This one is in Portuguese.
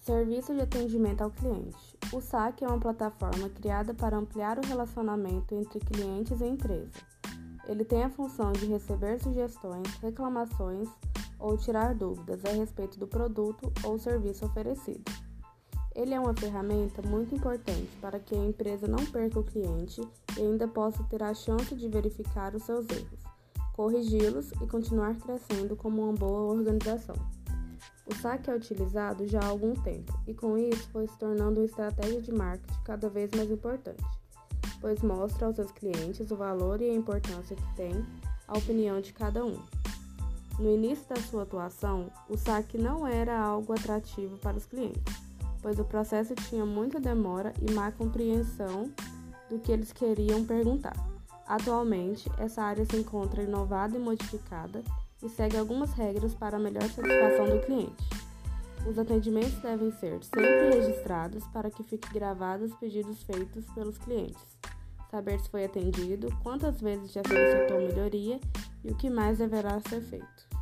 Serviço de Atendimento ao Cliente. O SAC é uma plataforma criada para ampliar o relacionamento entre clientes e empresa. Ele tem a função de receber sugestões, reclamações ou tirar dúvidas a respeito do produto ou serviço oferecido. Ele é uma ferramenta muito importante para que a empresa não perca o cliente e ainda possa ter a chance de verificar os seus erros, corrigi-los e continuar crescendo como uma boa organização. O saque é utilizado já há algum tempo e, com isso, foi se tornando uma estratégia de marketing cada vez mais importante, pois mostra aos seus clientes o valor e a importância que tem a opinião de cada um. No início da sua atuação, o saque não era algo atrativo para os clientes, pois o processo tinha muita demora e má compreensão do que eles queriam perguntar. Atualmente, essa área se encontra inovada e modificada e segue algumas regras para a melhor satisfação do cliente. Os atendimentos devem ser sempre registrados para que fique gravados os pedidos feitos pelos clientes, saber se foi atendido, quantas vezes já solicitou melhoria e o que mais deverá ser feito.